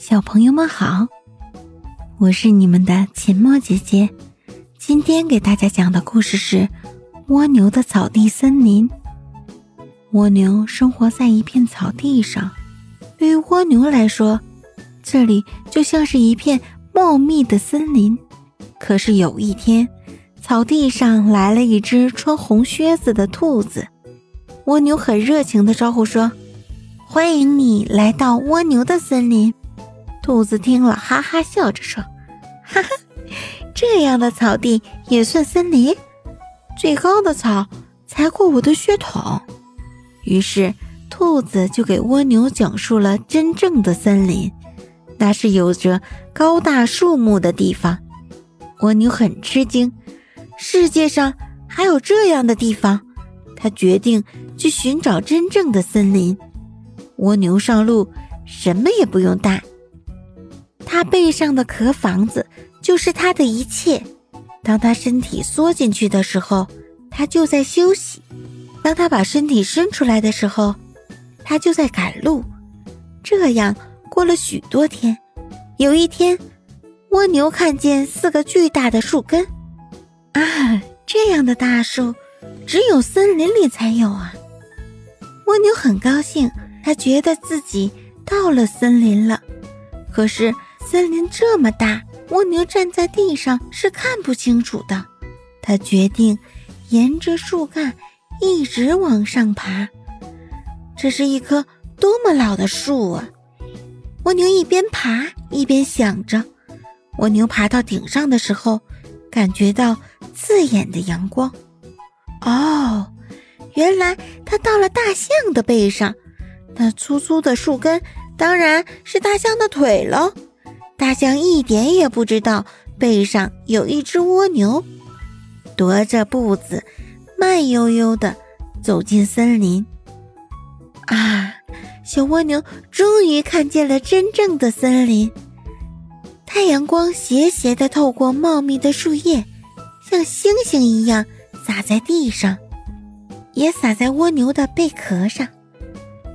小朋友们好，我是你们的秦墨姐姐。今天给大家讲的故事是《蜗牛的草地森林》。蜗牛生活在一片草地上，对于蜗牛来说，这里就像是一片茂密的森林。可是有一天，草地上来了一只穿红靴子的兔子，蜗牛很热情的招呼说：“欢迎你来到蜗牛的森林。”兔子听了，哈哈笑着说：“哈哈，这样的草地也算森林？最高的草才过我的血统。”于是，兔子就给蜗牛讲述了真正的森林，那是有着高大树木的地方。蜗牛很吃惊，世界上还有这样的地方。他决定去寻找真正的森林。蜗牛上路，什么也不用带。它背上的壳房子就是它的一切。当它身体缩进去的时候，它就在休息；当它把身体伸出来的时候，它就在赶路。这样过了许多天，有一天，蜗牛看见四个巨大的树根。啊，这样的大树只有森林里才有啊！蜗牛很高兴，它觉得自己到了森林了。可是。森林这么大，蜗牛站在地上是看不清楚的。他决定沿着树干一直往上爬。这是一棵多么老的树啊！蜗牛一边爬一边想着。蜗牛爬到顶上的时候，感觉到刺眼的阳光。哦，原来它到了大象的背上。那粗粗的树根当然是大象的腿喽。大象一点也不知道背上有一只蜗牛，踱着步子，慢悠悠地走进森林。啊，小蜗牛终于看见了真正的森林。太阳光斜斜地透过茂密的树叶，像星星一样洒在地上，也洒在蜗牛的贝壳上。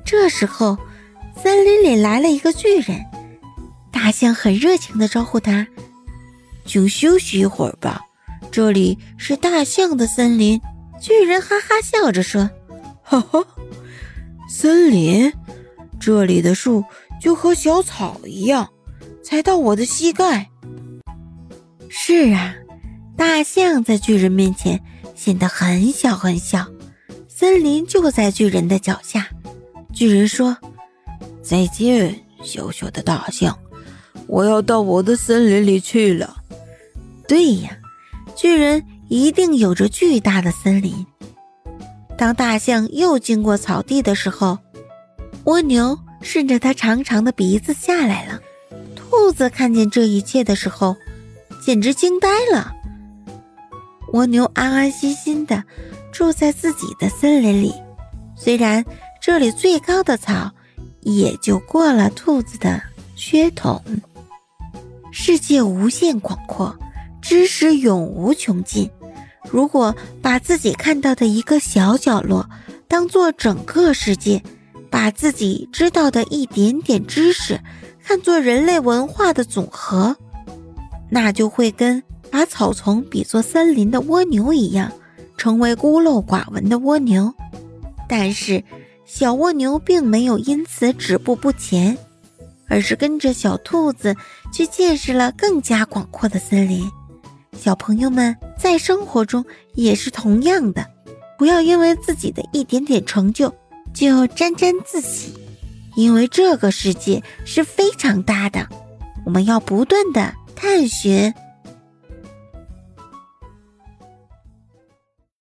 这时候，森林里来了一个巨人。大象很热情地招呼他：“请休息一会儿吧，这里是大象的森林。”巨人哈哈笑着说：“哈哈，森林，这里的树就和小草一样，才到我的膝盖。”是啊，大象在巨人面前显得很小很小，森林就在巨人的脚下。巨人说：“再见，小小的大象。”我要到我的森林里去了。对呀，巨人一定有着巨大的森林。当大象又经过草地的时候，蜗牛顺着它长长的鼻子下来了。兔子看见这一切的时候，简直惊呆了。蜗牛安安心心的住在自己的森林里，虽然这里最高的草也就过了兔子的血统。世界无限广阔，知识永无穷尽。如果把自己看到的一个小角落当做整个世界，把自己知道的一点点知识看作人类文化的总和，那就会跟把草丛比作森林的蜗牛一样，成为孤陋寡闻的蜗牛。但是，小蜗牛并没有因此止步不前。而是跟着小兔子去见识了更加广阔的森林。小朋友们在生活中也是同样的，不要因为自己的一点点成就就沾沾自喜，因为这个世界是非常大的，我们要不断的探寻